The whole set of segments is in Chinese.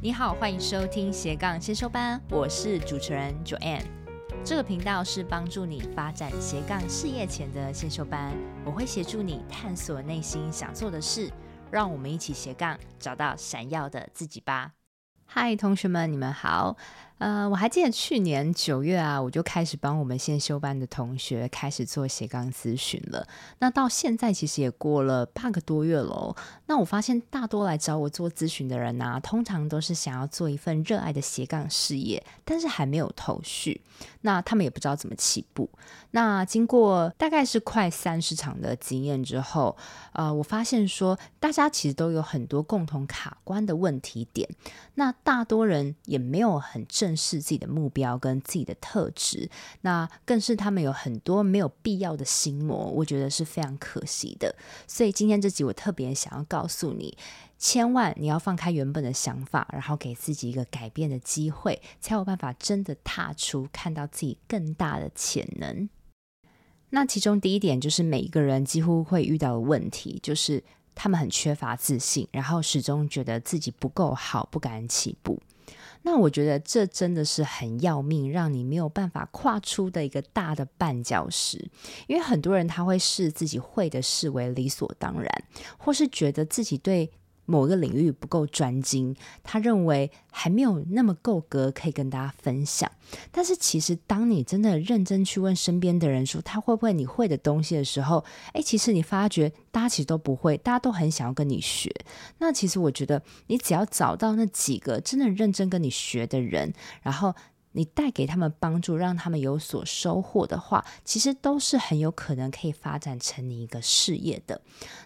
你好，欢迎收听斜杠先修班，我是主持人 Joanne。这个频道是帮助你发展斜杠事业前的先修班，我会协助你探索内心想做的事，让我们一起斜杠找到闪耀的自己吧。嗨，同学们，你们好。呃，我还记得去年九月啊，我就开始帮我们先修班的同学开始做斜杠咨询了。那到现在其实也过了半个多月喽。那我发现大多来找我做咨询的人呢、通常都是想要做一份热爱的斜杠事业，但是还没有头绪。那他们也不知道怎么起步。那经过大概是快三十场的经验之后，呃，我发现说大家其实都有很多共同卡关的问题点。那大多人也没有很正。认识自己的目标跟自己的特质，那更是他们有很多没有必要的心魔，我觉得是非常可惜的。所以今天这集我特别想要告诉你，千万你要放开原本的想法，然后给自己一个改变的机会，才有办法真的踏出，看到自己更大的潜能。那其中第一点就是每一个人几乎会遇到的问题，就是他们很缺乏自信，然后始终觉得自己不够好，不敢起步。那我觉得这真的是很要命，让你没有办法跨出的一个大的绊脚石。因为很多人他会视自己会的视为理所当然，或是觉得自己对。某个领域不够专精，他认为还没有那么够格可以跟大家分享。但是其实，当你真的认真去问身边的人说他会不会你会的东西的时候，诶，其实你发觉大家其实都不会，大家都很想要跟你学。那其实我觉得，你只要找到那几个真的认真跟你学的人，然后。你带给他们帮助，让他们有所收获的话，其实都是很有可能可以发展成你一个事业的。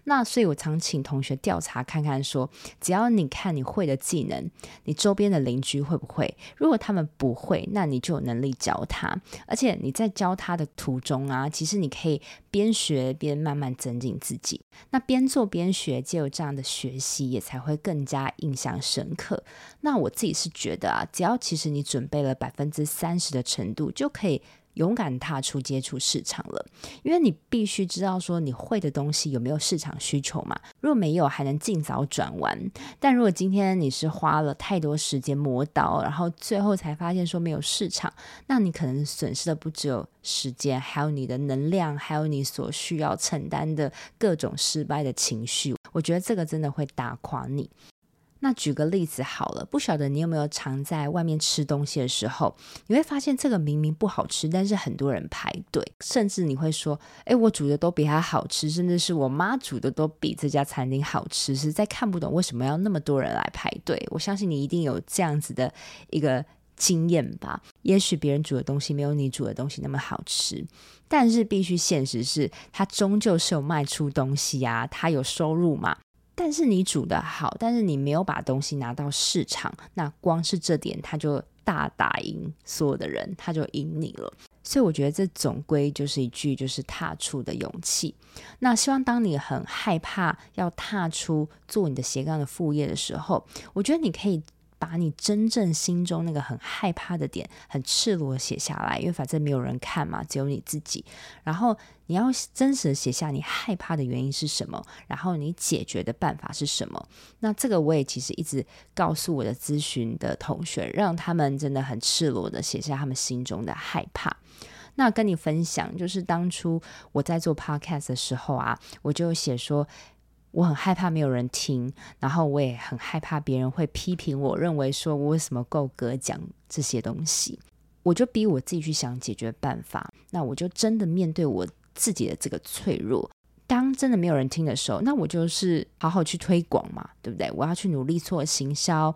那所以，我常请同学调查看看说，只要你看你会的技能，你周边的邻居会不会？如果他们不会，那你就有能力教他。而且你在教他的途中啊，其实你可以边学边慢慢增进自己。那边做边学，就有这样的学习，也才会更加印象深刻。那我自己是觉得啊，只要其实你准备了百分之三十的程度，就可以勇敢踏出接触市场了。因为你必须知道说你会的东西有没有市场需求嘛。如果没有，还能尽早转弯。但如果今天你是花了太多时间磨刀，然后最后才发现说没有市场，那你可能损失的不只有时间，还有你的能量，还有你所需要承担的各种失败的情绪。我觉得这个真的会打垮你。那举个例子好了，不晓得你有没有常在外面吃东西的时候，你会发现这个明明不好吃，但是很多人排队，甚至你会说，诶，我煮的都比他好吃，甚至是我妈煮的都比这家餐厅好吃，实在看不懂为什么要那么多人来排队。我相信你一定有这样子的一个经验吧？也许别人煮的东西没有你煮的东西那么好吃，但是必须现实是，它终究是有卖出东西啊，它有收入嘛。但是你煮的好，但是你没有把东西拿到市场，那光是这点他就大打赢所有的人，他就赢你了。所以我觉得这总归就是一句，就是踏出的勇气。那希望当你很害怕要踏出做你的斜杠的副业的时候，我觉得你可以。把你真正心中那个很害怕的点，很赤裸写下来，因为反正没有人看嘛，只有你自己。然后你要真实的写下你害怕的原因是什么，然后你解决的办法是什么。那这个我也其实一直告诉我的咨询的同学，让他们真的很赤裸的写下他们心中的害怕。那跟你分享，就是当初我在做 podcast 的时候啊，我就写说。我很害怕没有人听，然后我也很害怕别人会批评我，认为说我为什么够格讲这些东西，我就逼我自己去想解决办法。那我就真的面对我自己的这个脆弱。当真的没有人听的时候，那我就是好好去推广嘛，对不对？我要去努力做行销，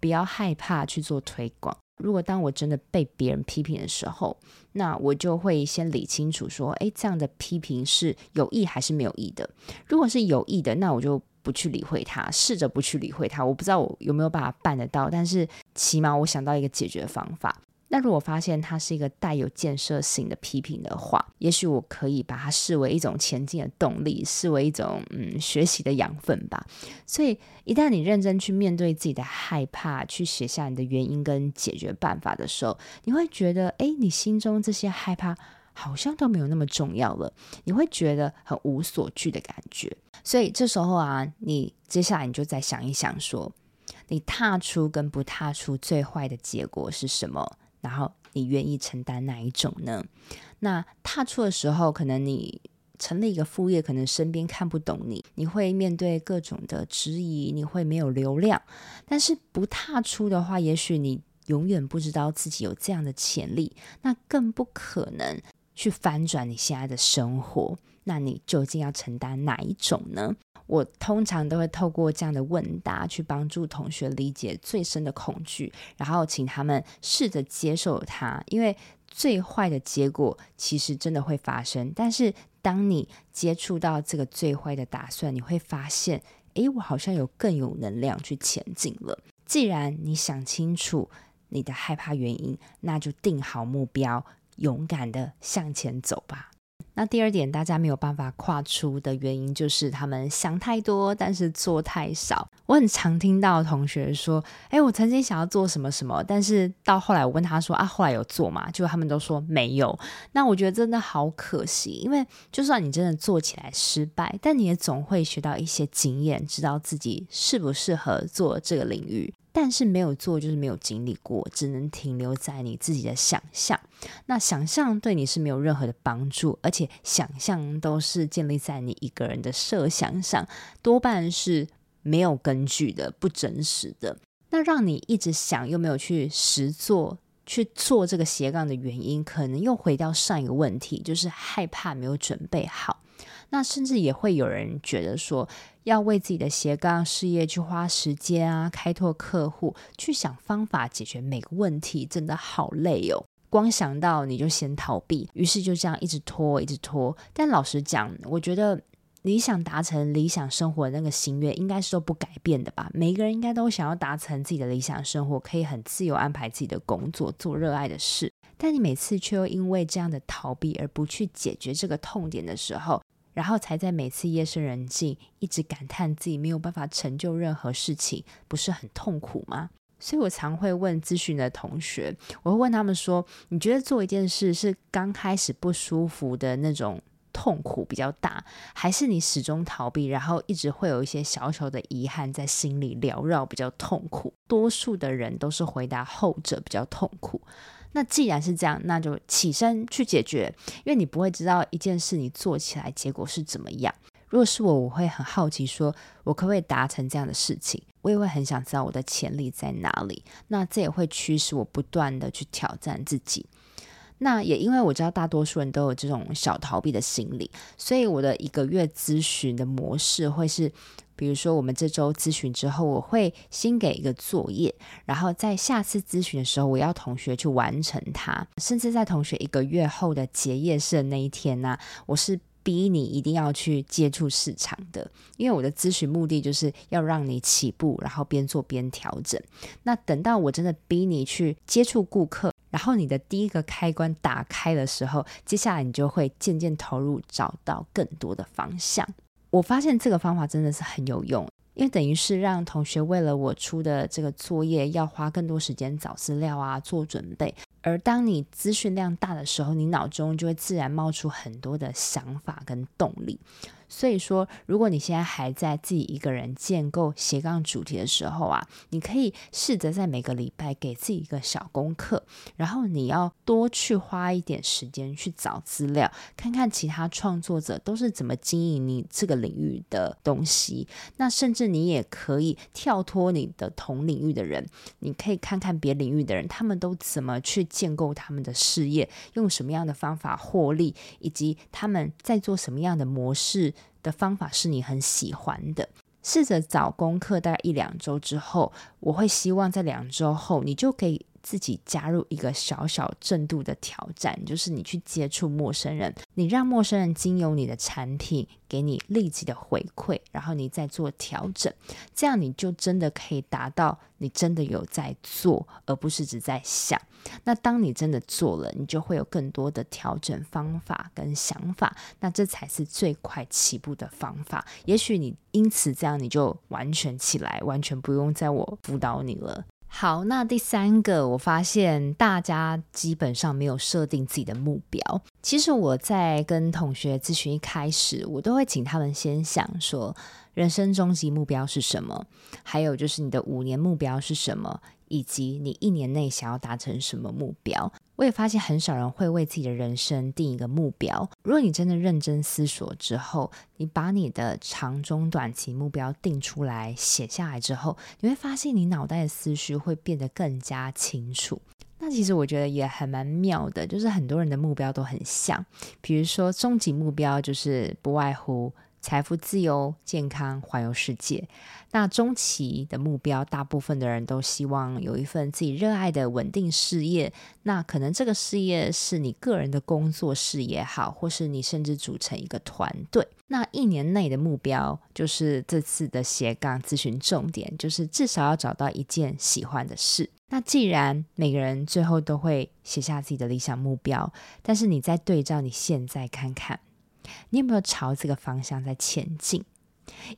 不要害怕去做推广。如果当我真的被别人批评的时候，那我就会先理清楚说，诶，这样的批评是有意还是没有意的？如果是有意的，那我就不去理会他，试着不去理会他。我不知道我有没有办法办得到，但是起码我想到一个解决方法。那如果发现它是一个带有建设性的批评的话，也许我可以把它视为一种前进的动力，视为一种嗯学习的养分吧。所以一旦你认真去面对自己的害怕，去写下你的原因跟解决办法的时候，你会觉得，诶，你心中这些害怕好像都没有那么重要了，你会觉得很无所惧的感觉。所以这时候啊，你接下来你就再想一想说。你踏出跟不踏出最坏的结果是什么？然后你愿意承担哪一种呢？那踏出的时候，可能你成立一个副业，可能身边看不懂你，你会面对各种的质疑，你会没有流量。但是不踏出的话，也许你永远不知道自己有这样的潜力，那更不可能去翻转你现在的生活。那你究竟要承担哪一种呢？我通常都会透过这样的问答去帮助同学理解最深的恐惧，然后请他们试着接受它，因为最坏的结果其实真的会发生。但是当你接触到这个最坏的打算，你会发现，诶，我好像有更有能量去前进了。既然你想清楚你的害怕原因，那就定好目标，勇敢的向前走吧。那第二点，大家没有办法跨出的原因，就是他们想太多，但是做太少。我很常听到同学说：“哎，我曾经想要做什么什么，但是到后来我问他说啊，后来有做吗？”结果他们都说没有。那我觉得真的好可惜，因为就算你真的做起来失败，但你也总会学到一些经验，知道自己适不适合做这个领域。但是没有做，就是没有经历过，只能停留在你自己的想象。那想象对你是没有任何的帮助，而且想象都是建立在你一个人的设想上，多半是没有根据的、不真实的。那让你一直想又没有去实做去做这个斜杠的原因，可能又回到上一个问题，就是害怕没有准备好。那甚至也会有人觉得说，要为自己的斜杠事业去花时间啊，开拓客户，去想方法解决每个问题，真的好累哦。光想到你就先逃避，于是就这样一直拖，一直拖。但老实讲，我觉得你想达成理想生活的那个心愿，应该是都不改变的吧？每个人应该都想要达成自己的理想生活，可以很自由安排自己的工作，做热爱的事。但你每次却又因为这样的逃避而不去解决这个痛点的时候，然后才在每次夜深人静，一直感叹自己没有办法成就任何事情，不是很痛苦吗？所以我常会问咨询的同学，我会问他们说：“你觉得做一件事是刚开始不舒服的那种痛苦比较大，还是你始终逃避，然后一直会有一些小小的遗憾在心里缭绕比较痛苦？”多数的人都是回答后者比较痛苦。那既然是这样，那就起身去解决，因为你不会知道一件事你做起来结果是怎么样。如果是我，我会很好奇，说我可不可以达成这样的事情？我也会很想知道我的潜力在哪里。那这也会驱使我不断的去挑战自己。那也因为我知道大多数人都有这种小逃避的心理，所以我的一个月咨询的模式会是。比如说，我们这周咨询之后，我会先给一个作业，然后在下次咨询的时候，我要同学去完成它。甚至在同学一个月后的结业式的那一天呢，我是逼你一定要去接触市场的，因为我的咨询目的就是要让你起步，然后边做边调整。那等到我真的逼你去接触顾客，然后你的第一个开关打开的时候，接下来你就会渐渐投入，找到更多的方向。我发现这个方法真的是很有用，因为等于是让同学为了我出的这个作业，要花更多时间找资料啊，做准备。而当你资讯量大的时候，你脑中就会自然冒出很多的想法跟动力。所以说，如果你现在还在自己一个人建构斜杠主题的时候啊，你可以试着在每个礼拜给自己一个小功课，然后你要多去花一点时间去找资料，看看其他创作者都是怎么经营你这个领域的东西。那甚至你也可以跳脱你的同领域的人，你可以看看别领域的人，他们都怎么去建构他们的事业，用什么样的方法获利，以及他们在做什么样的模式。的方法是你很喜欢的，试着找功课，大概一两周之后，我会希望在两周后，你就可以自己加入一个小小正度的挑战，就是你去接触陌生人，你让陌生人经由你的产品给你立即的回馈，然后你再做调整，这样你就真的可以达到你真的有在做，而不是只在想。那当你真的做了，你就会有更多的调整方法跟想法，那这才是最快起步的方法。也许你因此这样，你就完全起来，完全不用在我辅导你了。好，那第三个，我发现大家基本上没有设定自己的目标。其实我在跟同学咨询一开始，我都会请他们先想说。人生终极目标是什么？还有就是你的五年目标是什么？以及你一年内想要达成什么目标？我也发现很少人会为自己的人生定一个目标。如果你真的认真思索之后，你把你的长中短期目标定出来写下来之后，你会发现你脑袋的思绪会变得更加清楚。那其实我觉得也还蛮妙的，就是很多人的目标都很像，比如说终极目标就是不外乎。财富自由、健康、环游世界。那中期的目标，大部分的人都希望有一份自己热爱的稳定事业。那可能这个事业是你个人的工作室也好，或是你甚至组成一个团队。那一年内的目标，就是这次的斜杠咨询重点，就是至少要找到一件喜欢的事。那既然每个人最后都会写下自己的理想目标，但是你再对照你现在看看。你有没有朝这个方向在前进？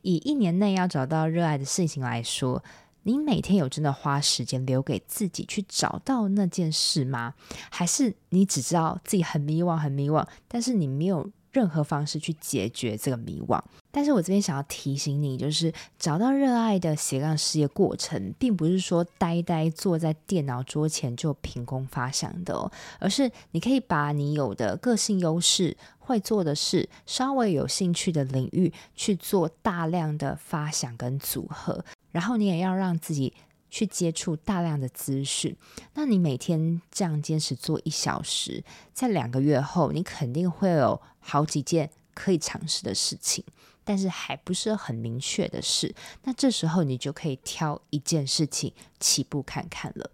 以一年内要找到热爱的事情来说，你每天有真的花时间留给自己去找到那件事吗？还是你只知道自己很迷惘，很迷惘，但是你没有任何方式去解决这个迷惘？但是我这边想要提醒你，就是找到热爱的斜杠事业过程，并不是说呆呆坐在电脑桌前就凭空发想的哦，而是你可以把你有的个性优势、会做的事、稍微有兴趣的领域去做大量的发想跟组合，然后你也要让自己去接触大量的资讯。那你每天这样坚持做一小时，在两个月后，你肯定会有好几件可以尝试的事情。但是还不是很明确的事，那这时候你就可以挑一件事情起步看看了。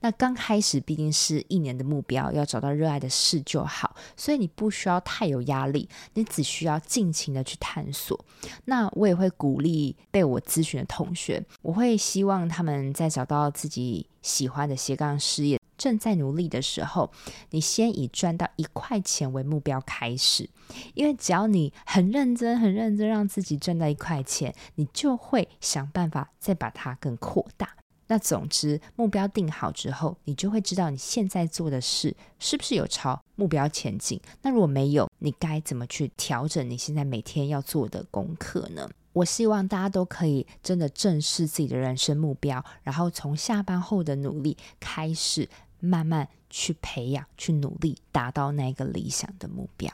那刚开始毕竟是一年的目标，要找到热爱的事就好，所以你不需要太有压力，你只需要尽情的去探索。那我也会鼓励被我咨询的同学，我会希望他们在找到自己喜欢的斜杠事业。正在努力的时候，你先以赚到一块钱为目标开始，因为只要你很认真、很认真，让自己赚到一块钱，你就会想办法再把它更扩大。那总之，目标定好之后，你就会知道你现在做的事是不是有朝目标前进。那如果没有，你该怎么去调整你现在每天要做的功课呢？我希望大家都可以真的正视自己的人生目标，然后从下班后的努力开始。慢慢去培养，去努力达到那个理想的目标。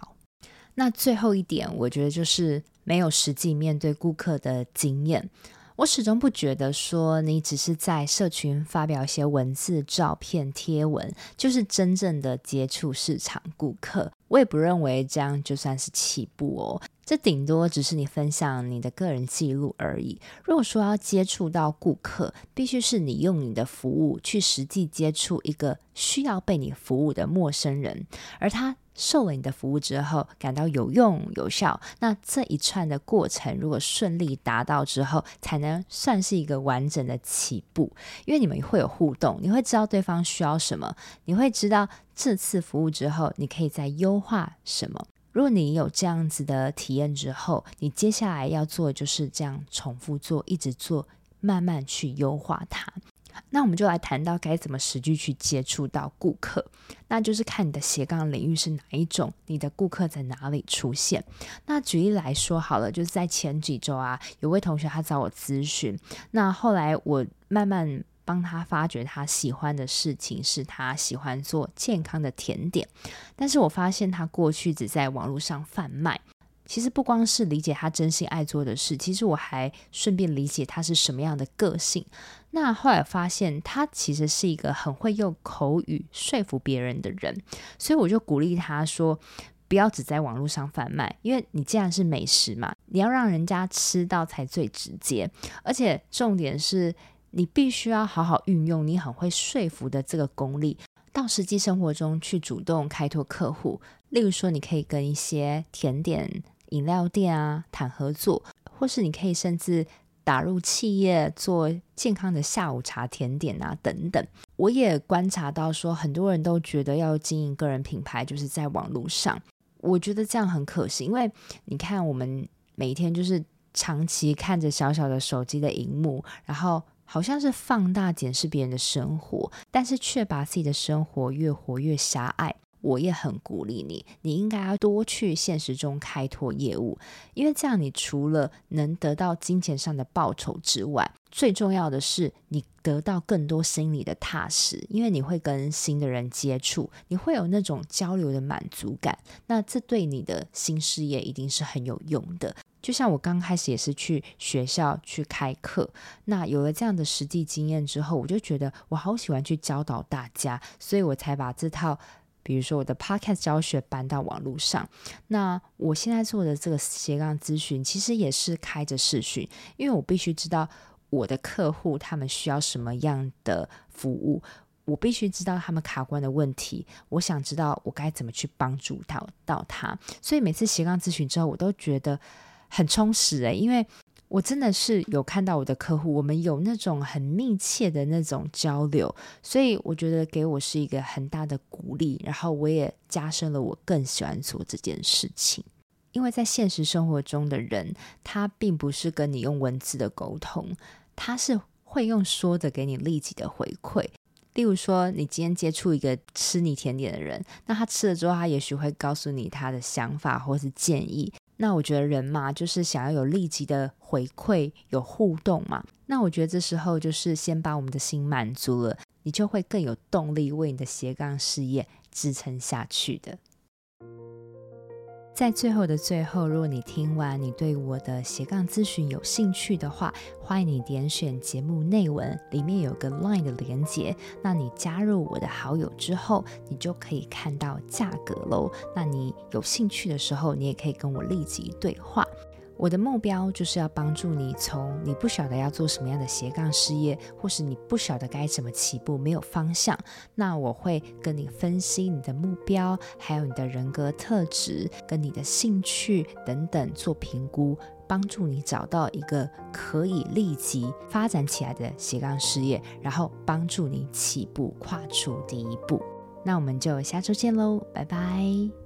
那最后一点，我觉得就是没有实际面对顾客的经验。我始终不觉得说你只是在社群发表一些文字、照片、贴文，就是真正的接触市场顾客。我也不认为这样就算是起步哦。这顶多只是你分享你的个人记录而已。如果说要接触到顾客，必须是你用你的服务去实际接触一个需要被你服务的陌生人，而他受了你的服务之后感到有用有效，那这一串的过程如果顺利达到之后，才能算是一个完整的起步。因为你们会有互动，你会知道对方需要什么，你会知道这次服务之后你可以再优化什么。如果你有这样子的体验之后，你接下来要做就是这样重复做，一直做，慢慢去优化它。那我们就来谈到该怎么实际去接触到顾客，那就是看你的斜杠领域是哪一种，你的顾客在哪里出现。那举例来说好了，就是在前几周啊，有位同学他找我咨询，那后来我慢慢。帮他发掘他喜欢的事情，是他喜欢做健康的甜点。但是我发现他过去只在网络上贩卖。其实不光是理解他真心爱做的事，其实我还顺便理解他是什么样的个性。那后来发现他其实是一个很会用口语说服别人的人，所以我就鼓励他说，不要只在网络上贩卖，因为你既然是美食嘛，你要让人家吃到才最直接，而且重点是。你必须要好好运用你很会说服的这个功力，到实际生活中去主动开拓客户。例如说，你可以跟一些甜点饮料店啊谈合作，或是你可以甚至打入企业做健康的下午茶甜点啊等等。我也观察到说，很多人都觉得要经营个人品牌就是在网络上，我觉得这样很可惜，因为你看我们每天就是长期看着小小的手机的荧幕，然后。好像是放大检视别人的生活，但是却把自己的生活越活越狭隘。我也很鼓励你，你应该要多去现实中开拓业务，因为这样你除了能得到金钱上的报酬之外，最重要的是你得到更多心理的踏实，因为你会跟新的人接触，你会有那种交流的满足感，那这对你的新事业一定是很有用的。就像我刚开始也是去学校去开课，那有了这样的实际经验之后，我就觉得我好喜欢去教导大家，所以我才把这套。比如说我的 podcast 教学搬到网络上，那我现在做的这个斜杠咨询，其实也是开着视讯，因为我必须知道我的客户他们需要什么样的服务，我必须知道他们卡关的问题，我想知道我该怎么去帮助到到他，所以每次斜杠咨询之后，我都觉得很充实诶，因为。我真的是有看到我的客户，我们有那种很密切的那种交流，所以我觉得给我是一个很大的鼓励，然后我也加深了我更喜欢做这件事情。因为在现实生活中的人，他并不是跟你用文字的沟通，他是会用说的给你立即的回馈。例如说，你今天接触一个吃你甜点的人，那他吃了之后，他也许会告诉你他的想法或是建议。那我觉得人嘛，就是想要有立即的回馈，有互动嘛。那我觉得这时候就是先把我们的心满足了，你就会更有动力为你的斜杠事业支撑下去的。在最后的最后，如果你听完你对我的斜杠咨询有兴趣的话，欢迎你点选节目内文，里面有个 Line 的连接。那你加入我的好友之后，你就可以看到价格喽。那你有兴趣的时候，你也可以跟我立即对话。我的目标就是要帮助你，从你不晓得要做什么样的斜杠事业，或是你不晓得该怎么起步，没有方向，那我会跟你分析你的目标，还有你的人格特质，跟你的兴趣等等做评估，帮助你找到一个可以立即发展起来的斜杠事业，然后帮助你起步跨出第一步。那我们就下周见喽，拜拜。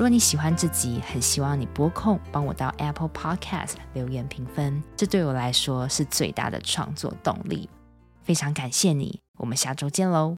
如果你喜欢这集，很希望你播控帮我到 Apple Podcast 留言评分，这对我来说是最大的创作动力。非常感谢你，我们下周见喽。